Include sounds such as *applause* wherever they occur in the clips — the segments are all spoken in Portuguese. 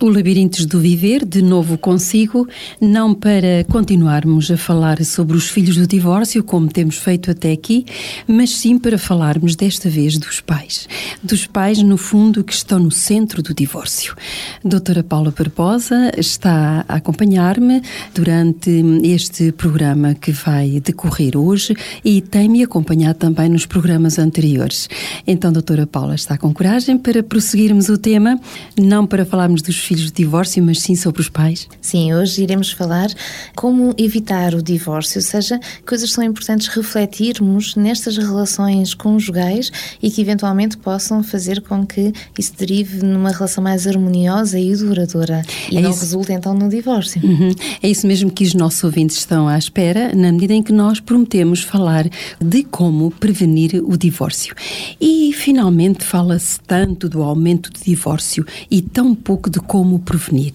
O Labirintos do Viver, de novo consigo, não para continuarmos a falar sobre os filhos do divórcio, como temos feito até aqui, mas sim para falarmos desta vez dos pais. Dos pais, no fundo, que estão no centro do divórcio. doutora Paula Barbosa está a acompanhar-me durante este programa que vai decorrer hoje e tem-me acompanhado também nos programas anteriores. Então, doutora Paula está com coragem para prosseguirmos o tema, não para falarmos dos filhos de divórcio, mas sim sobre os pais? Sim, hoje iremos falar como evitar o divórcio, ou seja, coisas que são importantes refletirmos nestas relações conjugais e que eventualmente possam fazer com que isso derive numa relação mais harmoniosa e duradoura e é não isso. resulte então no divórcio. Uhum. É isso mesmo que os nossos ouvintes estão à espera, na medida em que nós prometemos falar de como prevenir o divórcio. E finalmente fala-se tanto do aumento do divórcio e tão pouco de como como prevenir,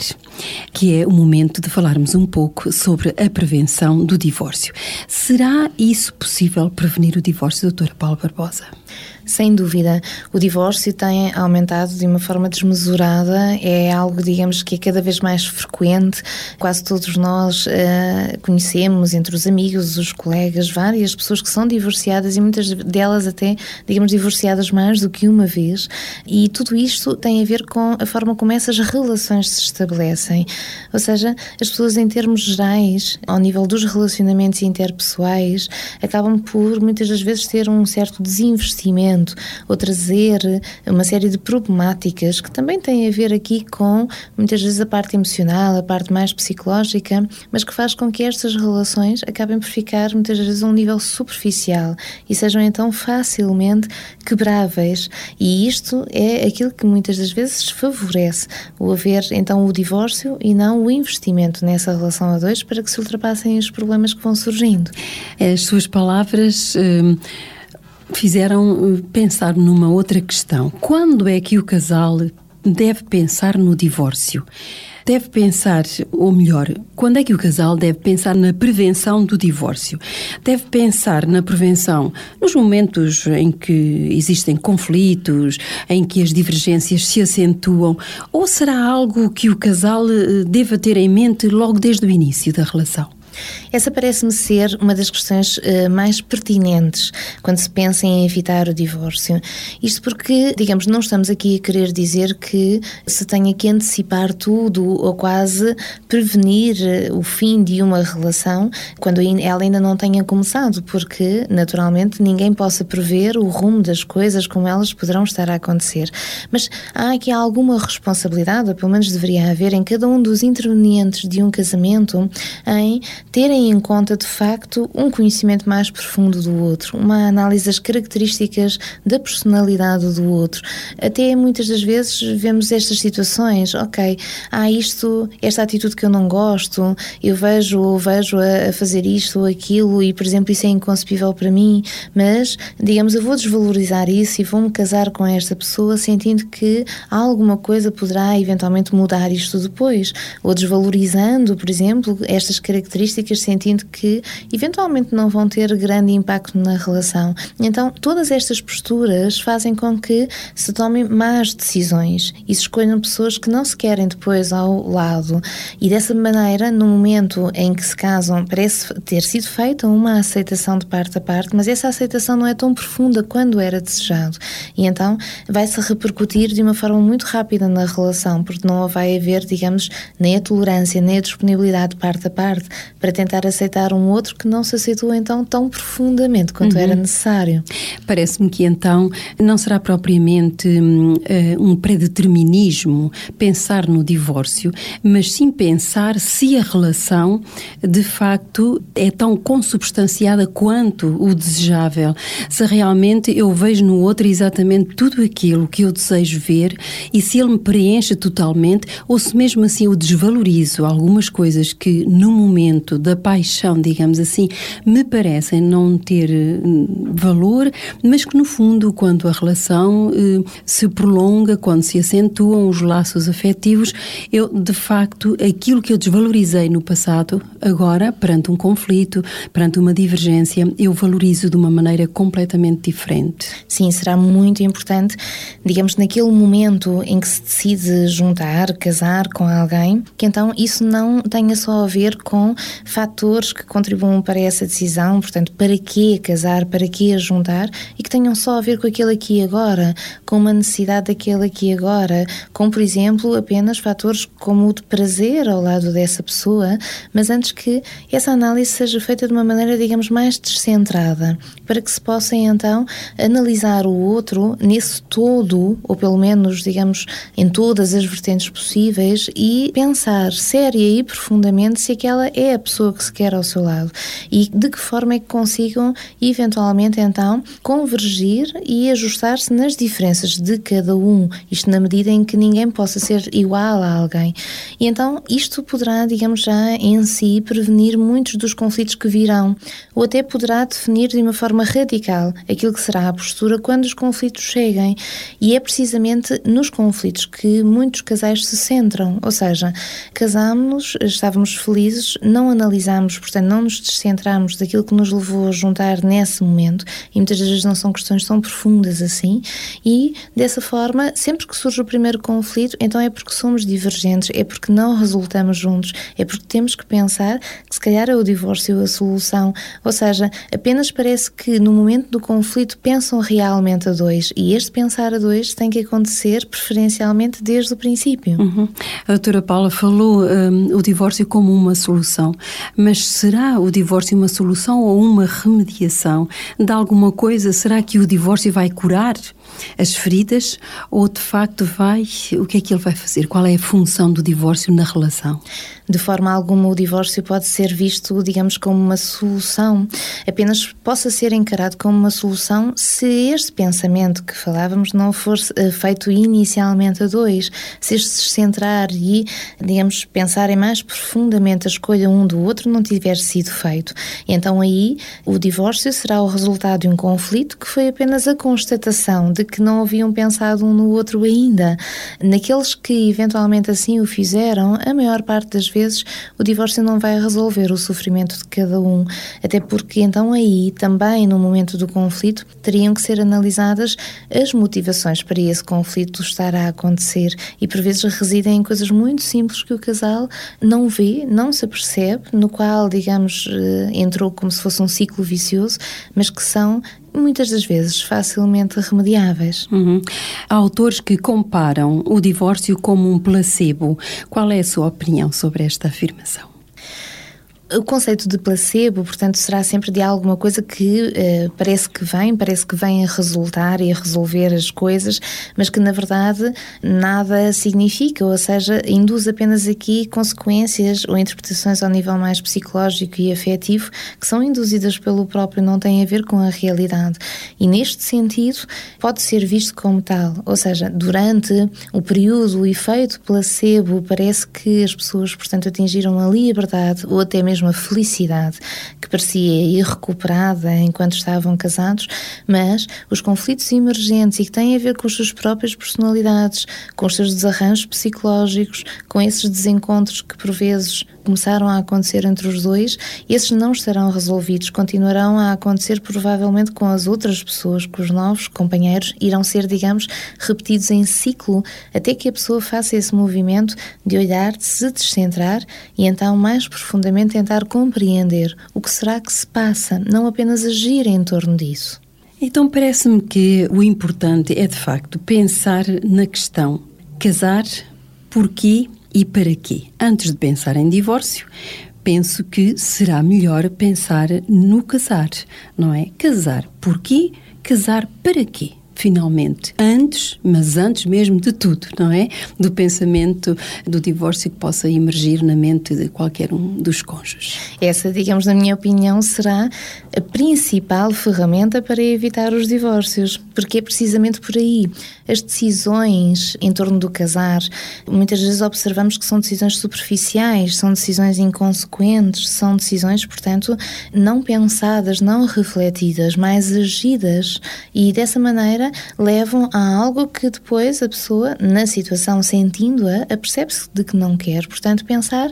que é o momento de falarmos um pouco sobre a prevenção do divórcio. Será isso possível prevenir o divórcio, doutora Paulo Barbosa? Sem dúvida, o divórcio tem aumentado de uma forma desmesurada, é algo, digamos, que é cada vez mais frequente. Quase todos nós uh, conhecemos, entre os amigos, os colegas, várias pessoas que são divorciadas e muitas delas até, digamos, divorciadas mais do que uma vez. E tudo isto tem a ver com a forma como essas relações se estabelecem. Ou seja, as pessoas, em termos gerais, ao nível dos relacionamentos interpessoais, acabam por muitas das vezes ter um certo desinvestimento ou trazer uma série de problemáticas que também têm a ver aqui com muitas vezes a parte emocional, a parte mais psicológica, mas que faz com que estas relações acabem por ficar muitas vezes a um nível superficial e sejam então facilmente quebráveis. E isto é aquilo que muitas das vezes favorece o haver então o divórcio e não o investimento nessa relação a dois para que se ultrapassem os problemas que vão surgindo. As suas palavras. Hum fizeram eh, pensar numa outra questão. Quando é que o casal deve pensar no divórcio? Deve pensar, ou melhor, quando é que o casal deve pensar na prevenção do divórcio? Deve pensar na prevenção nos momentos em que existem conflitos, em que as divergências se acentuam, ou será algo que o casal eh, deva ter em mente logo desde o início da relação? Essa parece-me ser uma das questões uh, mais pertinentes quando se pensa em evitar o divórcio. Isto porque, digamos, não estamos aqui a querer dizer que se tenha que antecipar tudo ou quase prevenir eh, o fim de uma relação quando ela ainda não tenha começado, porque, naturalmente, ninguém possa prever o rumo das coisas como elas poderão estar a acontecer. Mas há aqui alguma responsabilidade, ou pelo menos deveria haver, em cada um dos intervenientes de um casamento em terem em conta de facto um conhecimento mais profundo do outro, uma análise das características da personalidade do outro. Até muitas das vezes vemos estas situações, ok, há isto, esta atitude que eu não gosto, eu vejo ou vejo a, fazer isto ou aquilo e, por exemplo, isso é inconcebível para mim, mas, digamos, eu vou desvalorizar isso e vou-me casar com esta pessoa sentindo que alguma coisa poderá eventualmente mudar isto depois, ou desvalorizando, por exemplo, estas características, sentindo que eventualmente não vão ter grande impacto na relação. Então, todas estas posturas fazem com que se tomem más decisões e se escolham pessoas que não se querem depois ao lado. E dessa maneira, no momento em que se casam, parece ter sido feita uma aceitação de parte a parte, mas essa aceitação não é tão profunda quando era desejado. E então vai-se repercutir de uma forma muito rápida na relação, porque não vai haver, digamos, nem a tolerância, nem a disponibilidade de parte a parte para tentar aceitar um outro que não se aceitou então tão profundamente quanto uhum. era necessário. Parece-me que então não será propriamente uh, um predeterminismo pensar no divórcio, mas sim pensar se a relação de facto é tão consubstanciada quanto o desejável. Se realmente eu vejo no outro exatamente tudo aquilo que eu desejo ver e se ele me preenche totalmente ou se mesmo assim eu desvalorizo algumas coisas que no momento da parte paixão, digamos assim, me parecem não ter hum, valor, mas que no fundo, quando a relação eh, se prolonga, quando se acentuam os laços afetivos, eu de facto aquilo que eu desvalorizei no passado, agora perante um conflito, perante uma divergência, eu valorizo de uma maneira completamente diferente. Sim, será muito importante, digamos, naquele momento em que se decide juntar, casar com alguém, que então isso não tenha só a ver com fatores que contribuam para essa decisão, portanto, para que casar, para que juntar, e que tenham só a ver com aquele aqui e agora, com uma necessidade daquele aqui e agora, com, por exemplo, apenas fatores como o de prazer ao lado dessa pessoa, mas antes que essa análise seja feita de uma maneira, digamos, mais descentrada, para que se possa então analisar o outro nesse todo, ou pelo menos, digamos, em todas as vertentes possíveis e pensar séria e profundamente se aquela é a pessoa que se quer ao seu lado e de que forma é que consigam eventualmente então convergir e ajustar-se nas diferenças de cada um, isto na medida em que ninguém possa ser igual a alguém. E então isto poderá, digamos já em si, prevenir muitos dos conflitos que virão, ou até poderá definir de uma forma radical aquilo que será a postura quando os conflitos cheguem. E é precisamente nos conflitos que muitos casais se centram, ou seja, casámos-nos, estávamos felizes, não analisámos, portanto, não nos descentramos daquilo que nos levou a juntar nesse momento, e muitas vezes não são questões tão profundas assim, e dessa forma, sempre que surge o primeiro conflito, então é porque somos divergentes, é porque não resultamos juntos, é porque temos que pensar que se calhar é o divórcio a solução, ou seja, apenas parece que no momento do conflito pensam realmente a dois, e este pensar a dois tem que acontecer preferencialmente desde o princípio. Uhum. A doutora Paula falou um, o divórcio como uma solução, mas será o divórcio uma solução ou uma remediação de alguma coisa? Será que o divórcio vai curar as feridas ou de facto vai, o que é que ele vai fazer? Qual é a função do divórcio na relação? De forma alguma, o divórcio pode ser visto, digamos, como uma solução. Apenas possa ser encarado como uma solução se este pensamento que falávamos não for eh, feito inicialmente a dois. Se este se centrar e, digamos, pensarem mais profundamente a escolha um do outro não tiver sido feito. Então aí o divórcio será o resultado de um conflito que foi apenas a constatação de que não haviam pensado um no outro ainda. Naqueles que eventualmente assim o fizeram, a maior parte das vezes o divórcio não vai resolver o sofrimento de cada um, até porque então aí também no momento do conflito teriam que ser analisadas as motivações para esse conflito estar a acontecer. E por vezes residem em coisas muito simples que o casal não vê, não se percebe, no qual, digamos, eh, entrou como se fosse um ciclo vicioso, mas que são muitas das vezes facilmente remediáveis. Uhum. Há autores que comparam o divórcio como um placebo. Qual é a sua opinião sobre esta afirmação? O conceito de placebo, portanto, será sempre de alguma coisa que uh, parece que vem, parece que vem a resultar e a resolver as coisas, mas que na verdade nada significa, ou seja, induz apenas aqui consequências ou interpretações ao nível mais psicológico e afetivo que são induzidas pelo próprio, não têm a ver com a realidade. E neste sentido, pode ser visto como tal, ou seja, durante o período, o efeito placebo, parece que as pessoas, portanto, atingiram a liberdade ou até mesmo mesmo a felicidade que parecia irrecuperada enquanto estavam casados, mas os conflitos emergentes e que têm a ver com as suas próprias personalidades, com os seus desarranjos psicológicos, com esses desencontros que por vezes começaram a acontecer entre os dois, esses não estarão resolvidos, continuarão a acontecer provavelmente com as outras pessoas, com os novos companheiros, irão ser, digamos, repetidos em ciclo, até que a pessoa faça esse movimento de olhar, de se descentrar e então mais profundamente tentar compreender o que será que se passa, não apenas agir em torno disso. Então parece-me que o importante é de facto pensar na questão casar, porquê e para quê? Antes de pensar em divórcio, penso que será melhor pensar no casar, não é? Casar porquê? Casar para quê? Finalmente, antes, mas antes mesmo de tudo, não é? Do pensamento do divórcio que possa emergir na mente de qualquer um dos cônjuges. Essa, digamos, na minha opinião, será a principal ferramenta para evitar os divórcios, porque é precisamente por aí. As decisões em torno do casar, muitas vezes observamos que são decisões superficiais, são decisões inconsequentes, são decisões, portanto, não pensadas, não refletidas, mais agidas e dessa maneira levam a algo que depois a pessoa, na situação sentindo-a, apercebe-se de que não quer. Portanto, pensar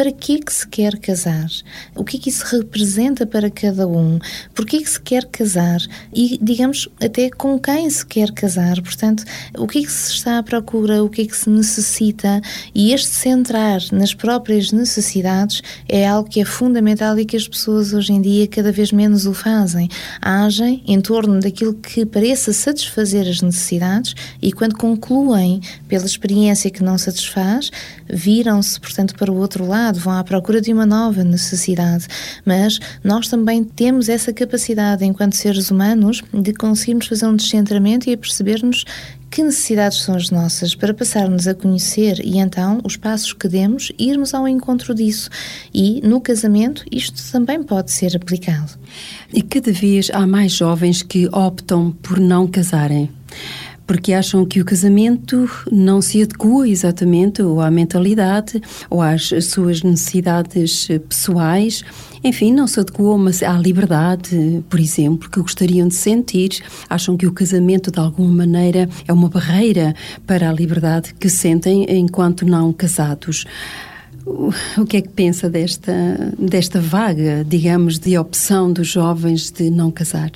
para que que se quer casar? O que é que isso representa para cada um? Por que que se quer casar? E, digamos, até com quem se quer casar? Portanto, o que é que se está à procura? O que é que se necessita? E este centrar nas próprias necessidades é algo que é fundamental e que as pessoas hoje em dia cada vez menos o fazem. Agem em torno daquilo que pareça satisfazer as necessidades e quando concluem pela experiência que não satisfaz, viram-se, portanto, para o outro lado vão à procura de uma nova necessidade. Mas nós também temos essa capacidade, enquanto seres humanos, de conseguirmos fazer um descentramento e a percebermos que necessidades são as nossas para passarmos a conhecer e então os passos que demos irmos ao encontro disso. E no casamento isto também pode ser aplicado. E cada vez há mais jovens que optam por não casarem porque acham que o casamento não se adequa exatamente ou à mentalidade ou às suas necessidades pessoais. Enfim, não se adequou à liberdade, por exemplo, que gostariam de sentir. Acham que o casamento, de alguma maneira, é uma barreira para a liberdade que sentem enquanto não casados. O que é que pensa desta, desta vaga, digamos, de opção dos jovens de não casar?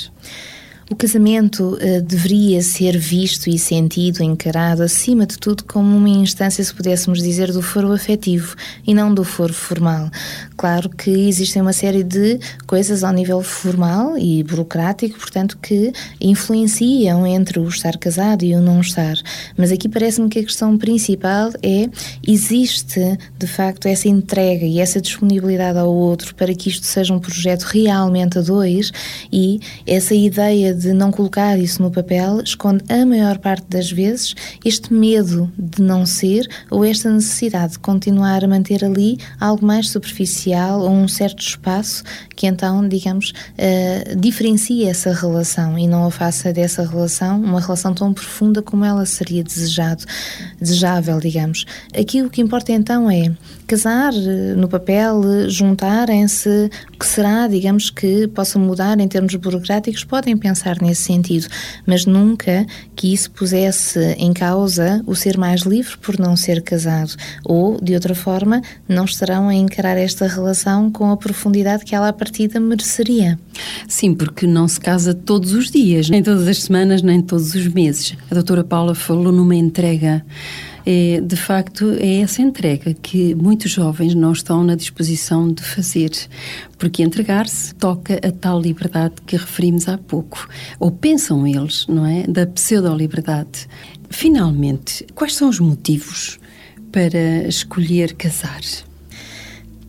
O casamento uh, deveria ser visto e sentido, encarado, acima de tudo, como uma instância, se pudéssemos dizer, do foro afetivo e não do foro formal. Claro que existem uma série de coisas ao nível formal e burocrático, portanto, que influenciam entre o estar casado e o não estar. Mas aqui parece-me que a questão principal é: existe de facto essa entrega e essa disponibilidade ao outro para que isto seja um projeto realmente a dois e essa ideia de não colocar isso no papel esconde a maior parte das vezes este medo de não ser ou esta necessidade de continuar a manter ali algo mais superficial ou um certo espaço que então, digamos, uh, diferencie essa relação e não a faça dessa relação uma relação tão profunda como ela seria desejado, desejável, digamos. Aqui o que importa então é casar eh, no papel, juntarem-se, o que será, digamos, que possa mudar em termos burocráticos, podem pensar nesse sentido, mas nunca que isso pusesse em causa o ser mais livre por não ser casado, ou, de outra forma, não estarão a encarar esta relação com a profundidade que ela à partida mereceria. Sim, porque não se casa todos os dias, nem todas as semanas, nem todos os meses. A doutora Paula falou numa entrega é, de facto, é essa entrega que muitos jovens não estão na disposição de fazer, porque entregar-se toca a tal liberdade que referimos há pouco, ou pensam eles, não é? Da pseudo-liberdade. Finalmente, quais são os motivos para escolher casar?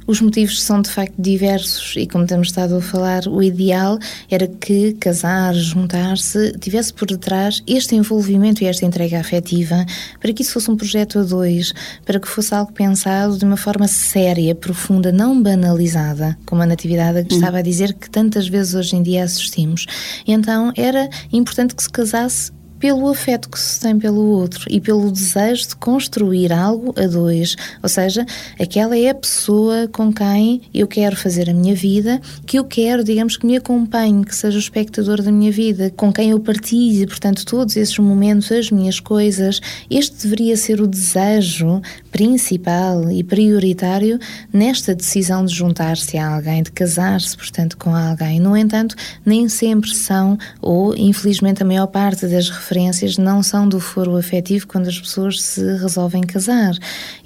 Os motivos são de facto diversos e, como temos estado a falar, o ideal era que casar, juntar-se, tivesse por detrás este envolvimento e esta entrega afetiva para que isso fosse um projeto a dois, para que fosse algo pensado de uma forma séria, profunda, não banalizada, como a Natividade hum. estava a dizer que tantas vezes hoje em dia assistimos. Então era importante que se casasse pelo afeto que se tem pelo outro e pelo desejo de construir algo a dois. Ou seja, aquela é a pessoa com quem eu quero fazer a minha vida, que eu quero, digamos, que me acompanhe, que seja o espectador da minha vida, com quem eu partilhe, portanto, todos esses momentos, as minhas coisas. Este deveria ser o desejo principal e prioritário nesta decisão de juntar-se a alguém, de casar-se, portanto, com alguém. No entanto, nem sempre são, ou infelizmente a maior parte das referências não são do foro afetivo quando as pessoas se resolvem casar.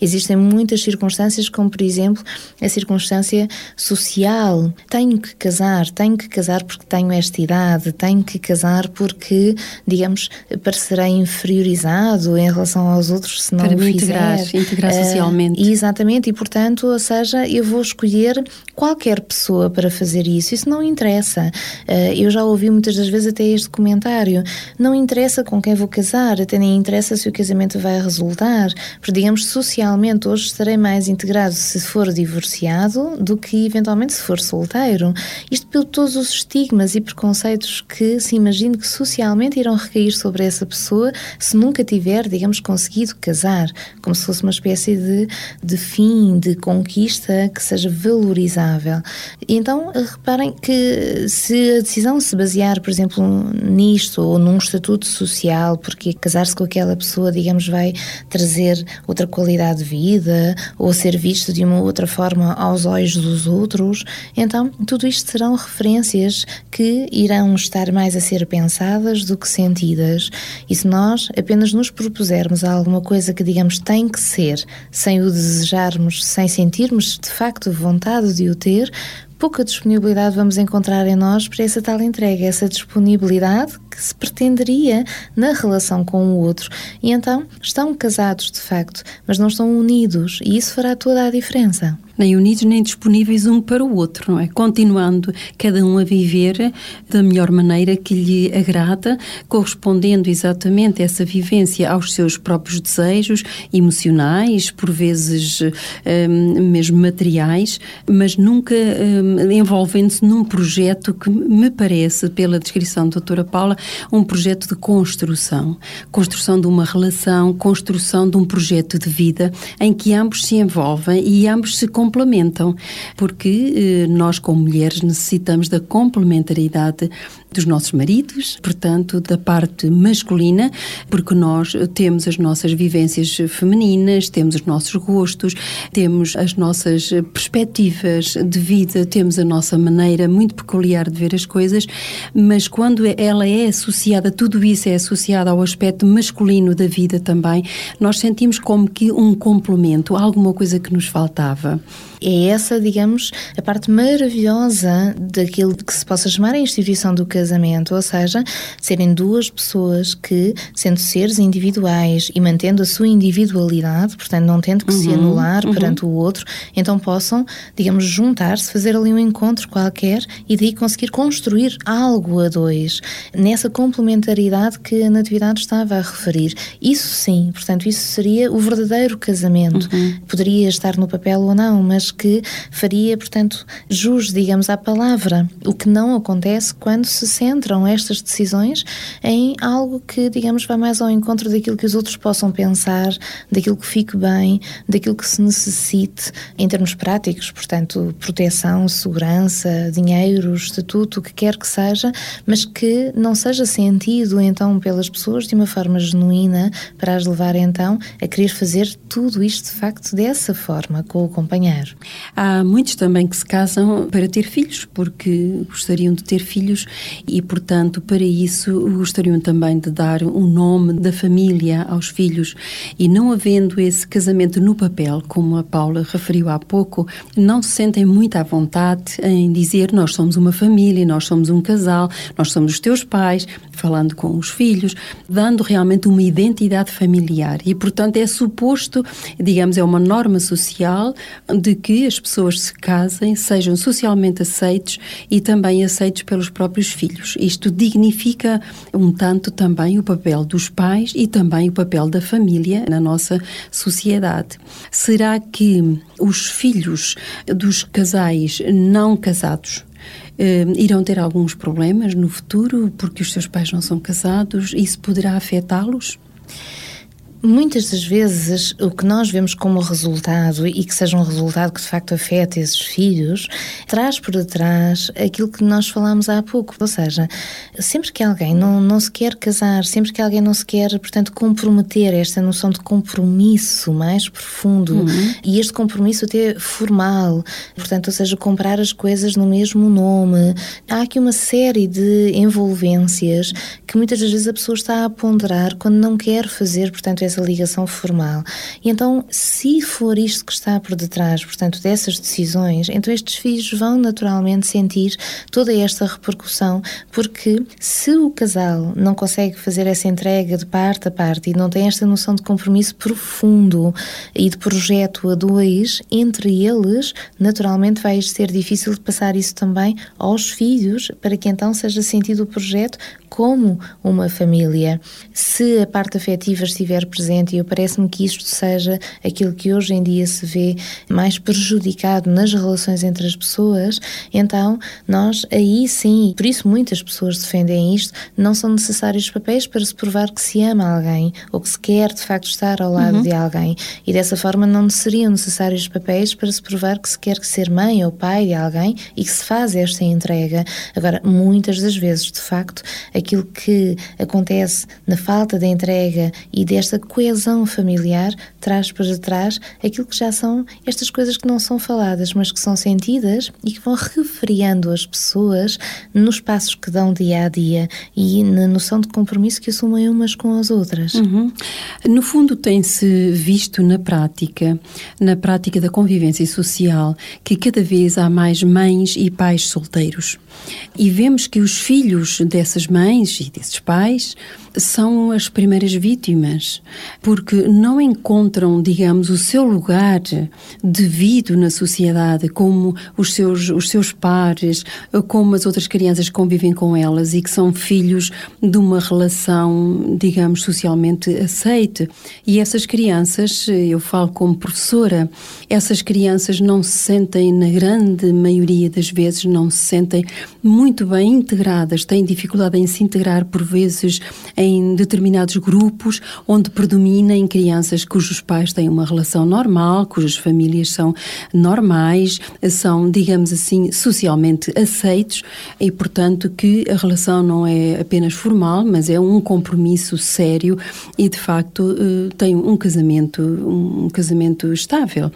Existem muitas circunstâncias, como por exemplo a circunstância social. Tenho que casar, tenho que casar porque tenho esta idade, tenho que casar porque, digamos, parecerá inferiorizado em relação aos outros se não Para o me fizer. Integrar integrar uh, socialmente. Exatamente, e portanto, ou seja, eu vou escolher qualquer pessoa para fazer isso. Isso não interessa. Uh, eu já ouvi muitas das vezes até este comentário. Não interessa com quem vou casar, até nem interessa se o casamento vai resultar, porque digamos socialmente hoje estarei mais integrado se for divorciado do que eventualmente se for solteiro. Isto por todos os estigmas e preconceitos que se imagine que socialmente irão recair sobre essa pessoa se nunca tiver, digamos, conseguido casar, como se fosse uma espécie de, de fim, de conquista que seja valorizável. E então, reparem que se a decisão se basear, por exemplo, nisto ou num estatuto social, porque casar-se com aquela pessoa, digamos, vai trazer outra qualidade de vida ou ser visto de uma outra forma aos olhos dos outros, então tudo isto serão referências que irão estar mais a ser pensadas do que sentidas. E se nós apenas nos propusermos alguma coisa que, digamos, tem que ser, sem o desejarmos, sem sentirmos de facto vontade de o ter, pouca disponibilidade vamos encontrar em nós para essa tal entrega, essa disponibilidade que se pretenderia na relação com o outro. E então estão casados de facto, mas não estão unidos, e isso fará toda a diferença nem unidos nem disponíveis um para o outro, não é? Continuando cada um a viver da melhor maneira que lhe agrada, correspondendo exatamente essa vivência aos seus próprios desejos emocionais, por vezes um, mesmo materiais, mas nunca um, envolvendo-se num projeto que me parece, pela descrição da doutora Paula, um projeto de construção. Construção de uma relação, construção de um projeto de vida em que ambos se envolvem e ambos se complementam, porque eh, nós, como mulheres, necessitamos da complementaridade dos nossos maridos, portanto, da parte masculina, porque nós temos as nossas vivências femininas, temos os nossos gostos, temos as nossas perspectivas de vida, temos a nossa maneira muito peculiar de ver as coisas, mas quando ela é associada, tudo isso é associado ao aspecto masculino da vida também, nós sentimos como que um complemento, alguma coisa que nos faltava. É essa, digamos, a parte maravilhosa daquilo que se possa chamar a instituição do casamento, ou seja, serem duas pessoas que, sendo seres individuais e mantendo a sua individualidade, portanto, não tendo que uhum, se anular uhum. perante o outro, então possam, digamos, juntar-se, fazer ali um encontro qualquer e daí conseguir construir algo a dois, nessa complementaridade que a Natividade estava a referir. Isso sim, portanto, isso seria o verdadeiro casamento. Uhum. Poderia estar no papel ou não, mas que faria, portanto, jus, digamos, à palavra. O que não acontece quando se centram estas decisões em algo que, digamos, vai mais ao encontro daquilo que os outros possam pensar, daquilo que fique bem, daquilo que se necessite em termos práticos, portanto, proteção, segurança, dinheiro, estatuto, o que quer que seja, mas que não seja sentido então pelas pessoas de uma forma genuína para as levar então a querer fazer tudo isto de facto dessa forma com o companheiro. Há muitos também que se casam para ter filhos, porque gostariam de ter filhos e, portanto, para isso gostariam também de dar o um nome da família aos filhos. E não havendo esse casamento no papel, como a Paula referiu há pouco, não se sentem muito à vontade em dizer nós somos uma família, nós somos um casal, nós somos os teus pais, falando com os filhos, dando realmente uma identidade familiar. E, portanto, é suposto, digamos, é uma norma social de que as pessoas se casem, sejam socialmente aceitos e também aceitos pelos próprios filhos. Isto dignifica um tanto também o papel dos pais e também o papel da família na nossa sociedade. Será que os filhos dos casais não casados Uh, irão ter alguns problemas no futuro porque os seus pais não são casados? Isso poderá afetá-los? Muitas das vezes o que nós vemos como resultado e que seja um resultado que de facto afeta esses filhos, traz por detrás aquilo que nós falámos há pouco. Ou seja, sempre que alguém não, não se quer casar, sempre que alguém não se quer, portanto, comprometer esta noção de compromisso mais profundo uhum. e este compromisso até formal, portanto, ou seja, comprar as coisas no mesmo nome, há aqui uma série de envolvências que muitas das vezes a pessoa está a ponderar quando não quer fazer, portanto, essa ligação formal. E então, se for isto que está por detrás, portanto, dessas decisões, então estes filhos vão naturalmente sentir toda esta repercussão, porque se o casal não consegue fazer essa entrega de parte a parte e não tem esta noção de compromisso profundo e de projeto a dois, entre eles, naturalmente vai ser difícil de passar isso também aos filhos, para que então seja sentido o projeto como uma família. Se a parte afetiva estiver presente, e eu parece-me que isto seja aquilo que hoje em dia se vê mais prejudicado nas relações entre as pessoas, então nós aí sim, por isso muitas pessoas defendem isto, não são necessários papéis para se provar que se ama alguém ou que se quer de facto estar ao lado uhum. de alguém. E dessa forma não seriam necessários papéis para se provar que se quer ser mãe ou pai de alguém e que se faz esta entrega. Agora, muitas das vezes, de facto, aquilo que acontece na falta da entrega e desta coesão familiar traz para trás aquilo que já são estas coisas que não são faladas, mas que são sentidas e que vão refriando as pessoas nos passos que dão dia a dia e na noção de compromisso que assumem umas com as outras. Uhum. No fundo, tem-se visto na prática, na prática da convivência social, que cada vez há mais mães e pais solteiros. E vemos que os filhos dessas mães e desses pais são as primeiras vítimas, porque não encontram, digamos, o seu lugar devido na sociedade, como os seus, os seus pares, como as outras crianças que convivem com elas e que são filhos de uma relação, digamos, socialmente aceite. E essas crianças, eu falo como professora, essas crianças não se sentem, na grande maioria das vezes, não se sentem muito bem integradas, têm dificuldade em se integrar, por vezes, em determinados grupos onde predominem crianças cujos pais têm uma relação normal, cujas famílias são normais, são, digamos assim, socialmente aceitos e, portanto, que a relação não é apenas formal, mas é um compromisso sério e, de facto, eh, tem um casamento, um casamento estável.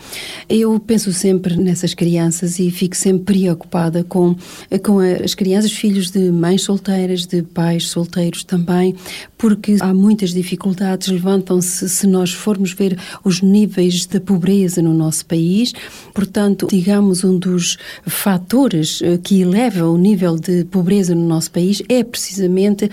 Eu penso sempre nessas crianças e fico sempre preocupada com, com as crianças, filhos de mães solteiras, de pais solteiros também, porque há muitas dificuldades, levantam-se se nós formos ver os níveis de pobreza no nosso país. Portanto, digamos, um dos fatores eh, que eleva o nível de pobreza no nosso país é precisamente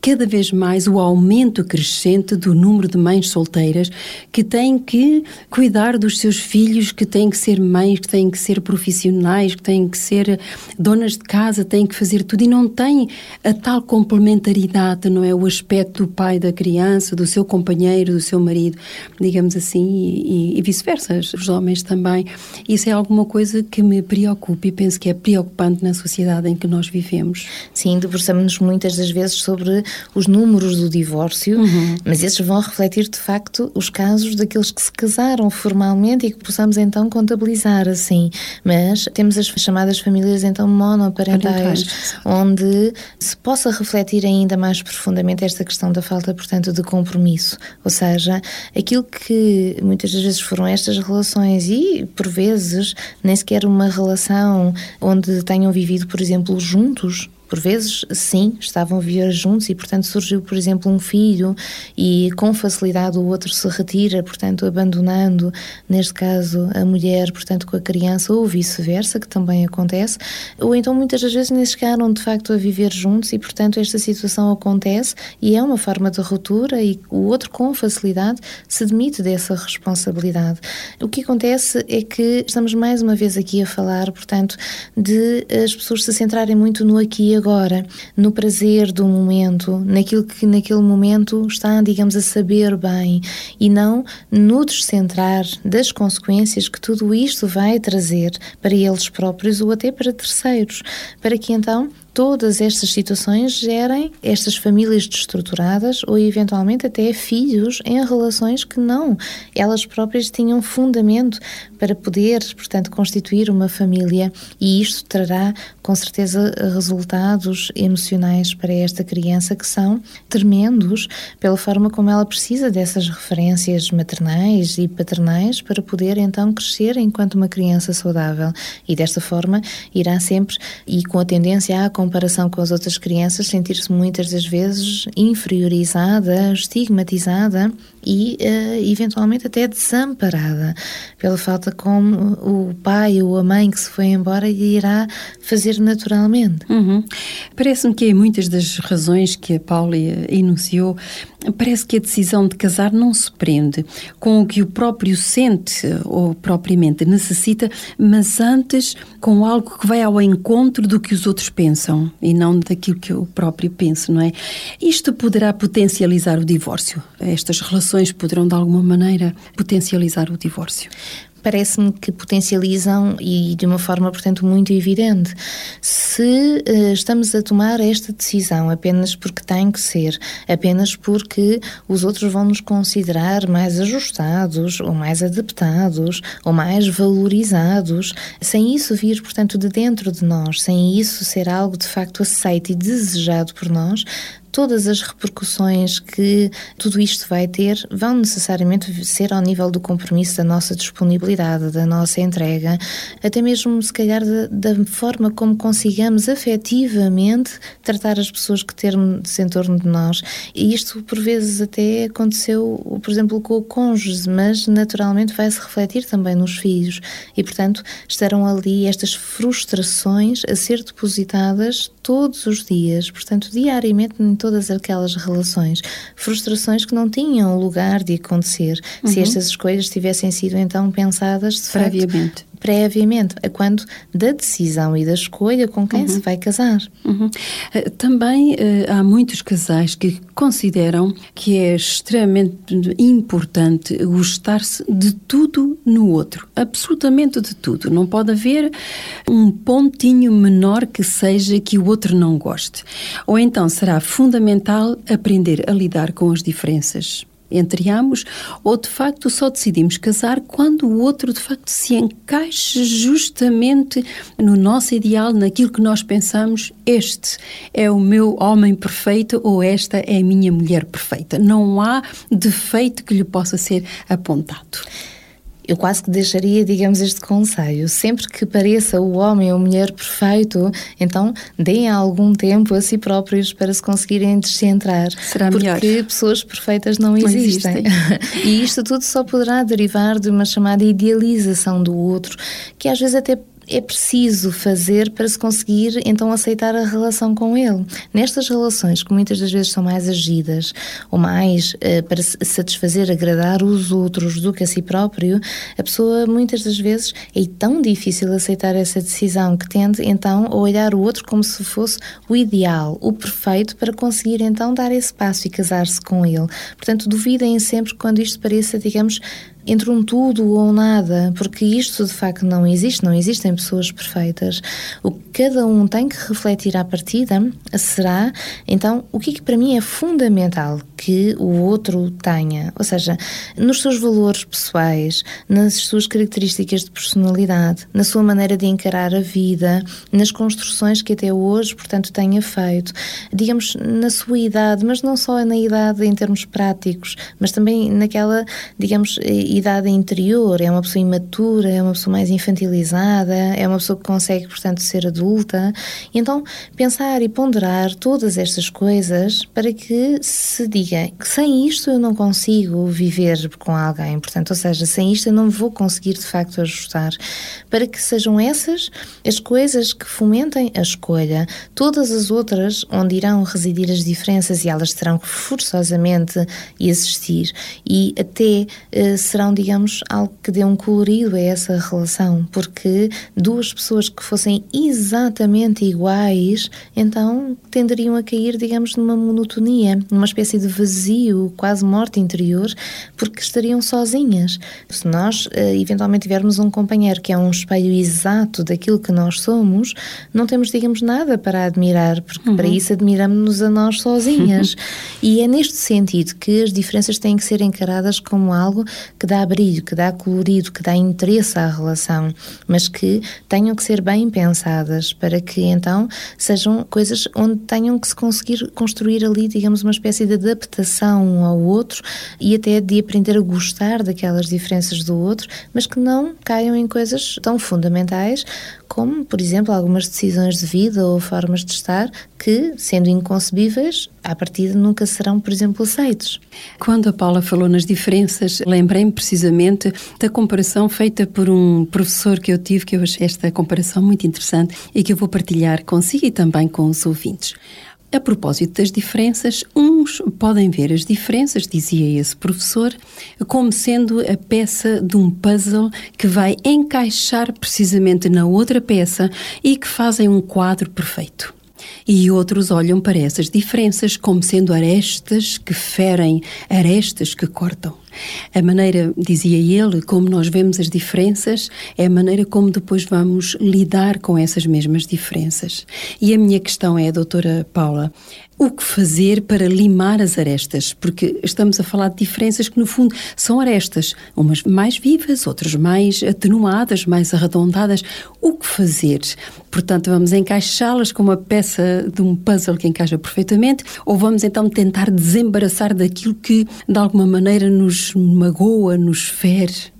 cada vez mais o aumento crescente do número de mães solteiras que têm que cuidar dos seus filhos, que têm que ser mães, que têm que ser profissionais, que têm que ser donas de casa, têm que fazer tudo e não têm a tal complementaridade, não é? O aspecto do pai da criança, do seu companheiro, do seu marido, digamos assim, e, e vice-versa, os homens também. Isso é alguma coisa que me preocupa e penso que é preocupante na sociedade em que nós vivemos. Sim, debruçamos-nos muitas das vezes sobre os números do divórcio, uhum. mas esses vão refletir de facto os casos daqueles que se casaram formalmente e que possamos então contabilizar assim. Mas temos as chamadas famílias então monoparentais, onde se possa refletir ainda mais profundamente esta questão da falta, portanto, de compromisso. Ou seja, aquilo que muitas das vezes foram estas relações e, por vezes, nem sequer uma relação onde tenham vivido, por exemplo, juntos por vezes, sim, estavam a viver juntos e, portanto, surgiu, por exemplo, um filho e com facilidade o outro se retira, portanto, abandonando, neste caso, a mulher, portanto, com a criança, ou vice-versa, que também acontece. Ou então, muitas das vezes, nem chegaram, de facto, a viver juntos e, portanto, esta situação acontece e é uma forma de ruptura e o outro, com facilidade, se demite dessa responsabilidade. O que acontece é que estamos mais uma vez aqui a falar, portanto, de as pessoas se centrarem muito no aqui e agora, no prazer do momento, naquilo que naquele momento está, digamos, a saber bem e não no descentrar das consequências que tudo isto vai trazer para eles próprios ou até para terceiros, para que então todas estas situações gerem estas famílias destruturadas ou eventualmente até filhos em relações que não elas próprias tinham fundamento para poder, portanto, constituir uma família. E isto trará com certeza resultados emocionais para esta criança que são tremendos pela forma como ela precisa dessas referências maternais e paternais para poder então crescer enquanto uma criança saudável. E desta forma irá sempre e com a tendência a comparação com as outras crianças, sentir-se muitas das vezes inferiorizada, estigmatizada e uh, eventualmente até desamparada pela falta como o pai ou a mãe que se foi embora irá fazer naturalmente. Uhum. Parece-me que em muitas das razões que a Paula enunciou, parece que a decisão de casar não se prende com o que o próprio sente ou propriamente necessita, mas antes com algo que vai ao encontro do que os outros pensam e não daquilo que eu próprio penso, não é? Isto poderá potencializar o divórcio. Estas relações poderão de alguma maneira potencializar o divórcio parece-me que potencializam e de uma forma, portanto, muito evidente. Se uh, estamos a tomar esta decisão apenas porque tem que ser, apenas porque os outros vão nos considerar mais ajustados, ou mais adaptados, ou mais valorizados, sem isso vir, portanto, de dentro de nós, sem isso ser algo de facto aceito e desejado por nós, todas as repercussões que tudo isto vai ter vão necessariamente ser ao nível do compromisso da nossa disponibilidade, da nossa entrega, até mesmo se calhar da, da forma como consigamos afetivamente tratar as pessoas que temos em torno de nós. E isto por vezes até aconteceu, por exemplo, com o cônjuge, mas naturalmente vai se refletir também nos filhos e, portanto, estarão ali estas frustrações a ser depositadas todos os dias, portanto, diariamente todas aquelas relações, frustrações que não tinham lugar de acontecer uhum. se estas escolhas tivessem sido então pensadas de previamente. Facto, previamente, a quando da decisão e da escolha com quem uhum. se vai casar. Uhum. Eh, também uh, há muitos casais que consideram que é extremamente importante gostar-se de tudo no outro, absolutamente de tudo. Não pode haver um pontinho menor que seja que o outro não goste. Ou então será fundamental aprender a lidar com as diferenças entre ambos, ou de facto só decidimos casar quando o outro de facto se encaixe justamente no nosso ideal, naquilo que nós pensamos, este é o meu homem perfeito ou esta é a minha mulher perfeita. Não há defeito que lhe possa ser apontado eu quase que deixaria, digamos, este conselho. Sempre que pareça o homem ou mulher perfeito, então deem algum tempo a si próprios para se conseguirem descentrar. Será porque melhor. Porque pessoas perfeitas não, não existem. existem. *laughs* e isto tudo só poderá derivar de uma chamada idealização do outro, que às vezes até é preciso fazer para se conseguir então aceitar a relação com ele. Nestas relações, que muitas das vezes são mais agidas ou mais uh, para satisfazer, agradar os outros do que a si próprio, a pessoa muitas das vezes é tão difícil aceitar essa decisão que tende então a olhar o outro como se fosse o ideal, o perfeito para conseguir então dar esse passo e casar-se com ele. Portanto, duvidem sempre quando isto pareça, digamos, entre um tudo ou nada, porque isto de facto não existe, não existem pessoas perfeitas. O que cada um tem que refletir à partida será, então, o que, é que para mim é fundamental que o outro tenha, ou seja, nos seus valores pessoais, nas suas características de personalidade, na sua maneira de encarar a vida, nas construções que até hoje, portanto, tenha feito, digamos, na sua idade, mas não só na idade em termos práticos, mas também naquela, digamos, idade interior, é uma pessoa imatura, é uma pessoa mais infantilizada, é uma pessoa que consegue, portanto, ser adulta. E então, pensar e ponderar todas estas coisas para que se diga que sem isto eu não consigo viver com alguém, portanto, ou seja, sem isto eu não vou conseguir de facto ajustar, para que sejam essas as coisas que fomentem a escolha. Todas as outras, onde irão residir as diferenças e elas terão que forçosamente existir e até uh, serão serão, digamos, algo que dê um colorido a essa relação, porque duas pessoas que fossem exatamente iguais, então tenderiam a cair, digamos, numa monotonia, numa espécie de vazio, quase morte interior, porque estariam sozinhas. Se nós eh, eventualmente tivermos um companheiro que é um espelho exato daquilo que nós somos, não temos, digamos, nada para admirar, porque uhum. para isso admiramos-nos a nós sozinhas. *laughs* e é neste sentido que as diferenças têm que ser encaradas como algo que dá brilho, que dá colorido, que dá interesse à relação, mas que tenham que ser bem pensadas para que então sejam coisas onde tenham que se conseguir construir ali, digamos, uma espécie de adaptação um ao outro e até de aprender a gostar daquelas diferenças do outro, mas que não caiam em coisas tão fundamentais como, por exemplo, algumas decisões de vida ou formas de estar que, sendo inconcebíveis, à partida nunca serão, por exemplo, aceitos. Quando a Paula falou nas diferenças, lembrei-me precisamente da comparação feita por um professor que eu tive, que eu achei esta comparação muito interessante e que eu vou partilhar consigo e também com os ouvintes. A propósito das diferenças, uns podem ver as diferenças, dizia esse professor, como sendo a peça de um puzzle que vai encaixar precisamente na outra peça e que fazem um quadro perfeito. E outros olham para essas diferenças como sendo arestas que ferem, arestas que cortam. A maneira, dizia ele, como nós vemos as diferenças é a maneira como depois vamos lidar com essas mesmas diferenças. E a minha questão é, doutora Paula, o que fazer para limar as arestas, porque estamos a falar de diferenças que, no fundo, são arestas, umas mais vivas, outras mais atenuadas, mais arredondadas. O que fazer? Portanto, vamos encaixá-las como uma peça de um puzzle que encaixa perfeitamente, ou vamos então tentar desembaraçar daquilo que, de alguma maneira, nos magoa, nos fere?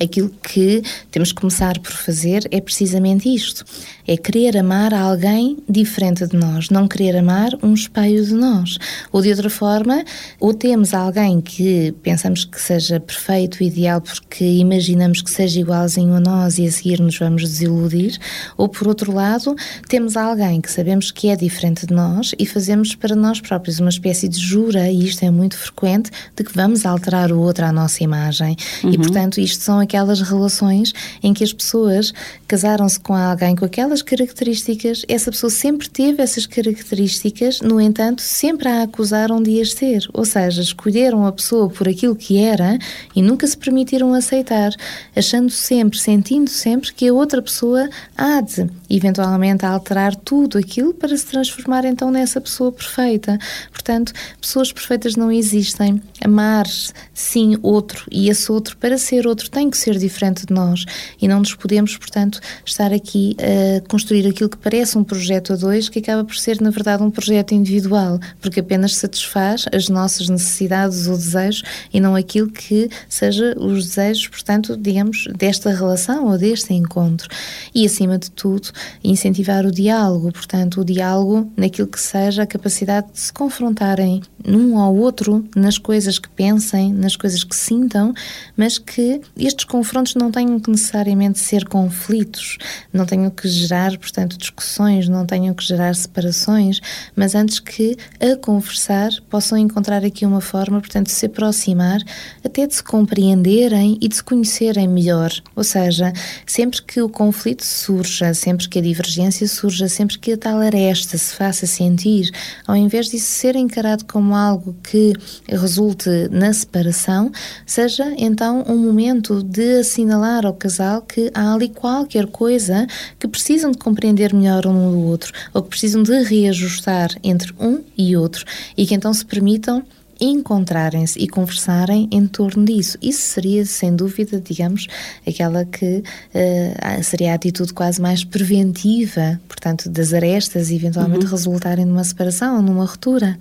Aquilo que temos que começar por fazer é precisamente isto: é querer amar alguém diferente de nós, não querer amar um espelho de nós. Ou de outra forma, ou temos alguém que pensamos que seja perfeito, ideal, porque imaginamos que seja igualzinho a nós e a seguir nos vamos desiludir, ou por outro lado, temos alguém que sabemos que é diferente de nós e fazemos para nós próprios uma espécie de jura, e isto é muito frequente, de que vamos alterar o outro à nossa imagem. Uhum. E portanto, isto são aquelas relações em que as pessoas casaram-se com alguém com aquelas características, essa pessoa sempre teve essas características, no entanto, sempre a acusaram de as ter. Ou seja, escolheram a pessoa por aquilo que era e nunca se permitiram aceitar, achando sempre, sentindo sempre que a outra pessoa há de, eventualmente, alterar tudo aquilo para se transformar então nessa pessoa perfeita. Portanto, pessoas perfeitas não existem. Amar, sim, outro e esse outro para ser outro tem que ser diferente de nós e não nos podemos, portanto, estar aqui a construir aquilo que parece um projeto a dois, que acaba por ser, na verdade, um projeto individual, porque apenas satisfaz as nossas necessidades ou desejos e não aquilo que seja os desejos, portanto, digamos, desta relação ou deste encontro. E, acima de tudo, incentivar o diálogo, portanto, o diálogo naquilo que seja a capacidade de se confrontarem num ao outro nas coisas que pensem, nas coisas que sintam, mas que estes confrontos não tenham que necessariamente ser conflitos, não tenham que gerar, portanto, discussões, não tenham que gerar separações, mas antes que a conversar possam encontrar aqui uma forma, portanto, de se aproximar, até de se compreenderem e de se conhecerem melhor. Ou seja, sempre que o conflito surja, sempre que a divergência surja, sempre que a tal aresta se faça sentir, ao invés disso ser encarado como algo que resulte na separação, seja então um momento momento de assinalar ao casal que há ali qualquer coisa que precisam de compreender melhor um do outro ou que precisam de reajustar entre um e outro e que então se permitam encontrarem-se e conversarem em torno disso. Isso seria, sem dúvida, digamos, aquela que uh, seria a atitude quase mais preventiva, portanto, das arestas eventualmente uhum. resultarem numa separação ou numa ruptura.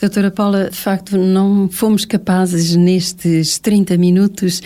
Doutora Paula, de facto, não fomos capazes nestes 30 minutos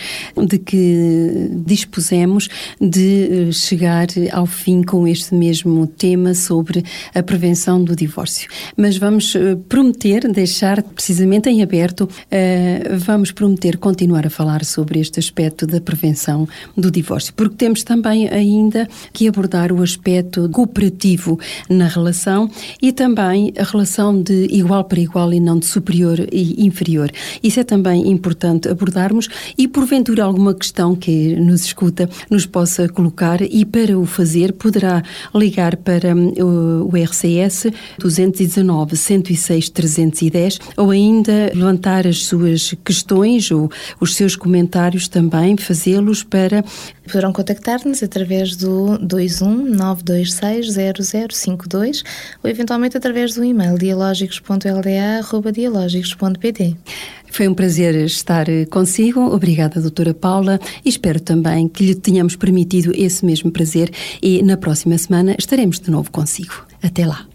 de que dispusemos de eh, chegar ao fim com este mesmo tema sobre a prevenção do divórcio. Mas vamos eh, prometer deixar precisamente em em aberto. Uh, vamos prometer continuar a falar sobre este aspecto da prevenção do divórcio, porque temos também ainda que abordar o aspecto cooperativo na relação e também a relação de igual para igual e não de superior e inferior. Isso é também importante abordarmos e, porventura, alguma questão que nos escuta nos possa colocar e, para o fazer, poderá ligar para o, o RCS 219 106 310 ou ainda levantar as suas questões ou os seus comentários também, fazê-los para. Poderão contactar-nos através do 21 926 0052 ou eventualmente através do e-mail dialógicos.lda.dialógicos.pt. Foi um prazer estar consigo. Obrigada, doutora Paula, e espero também que lhe tenhamos permitido esse mesmo prazer e na próxima semana estaremos de novo consigo. Até lá.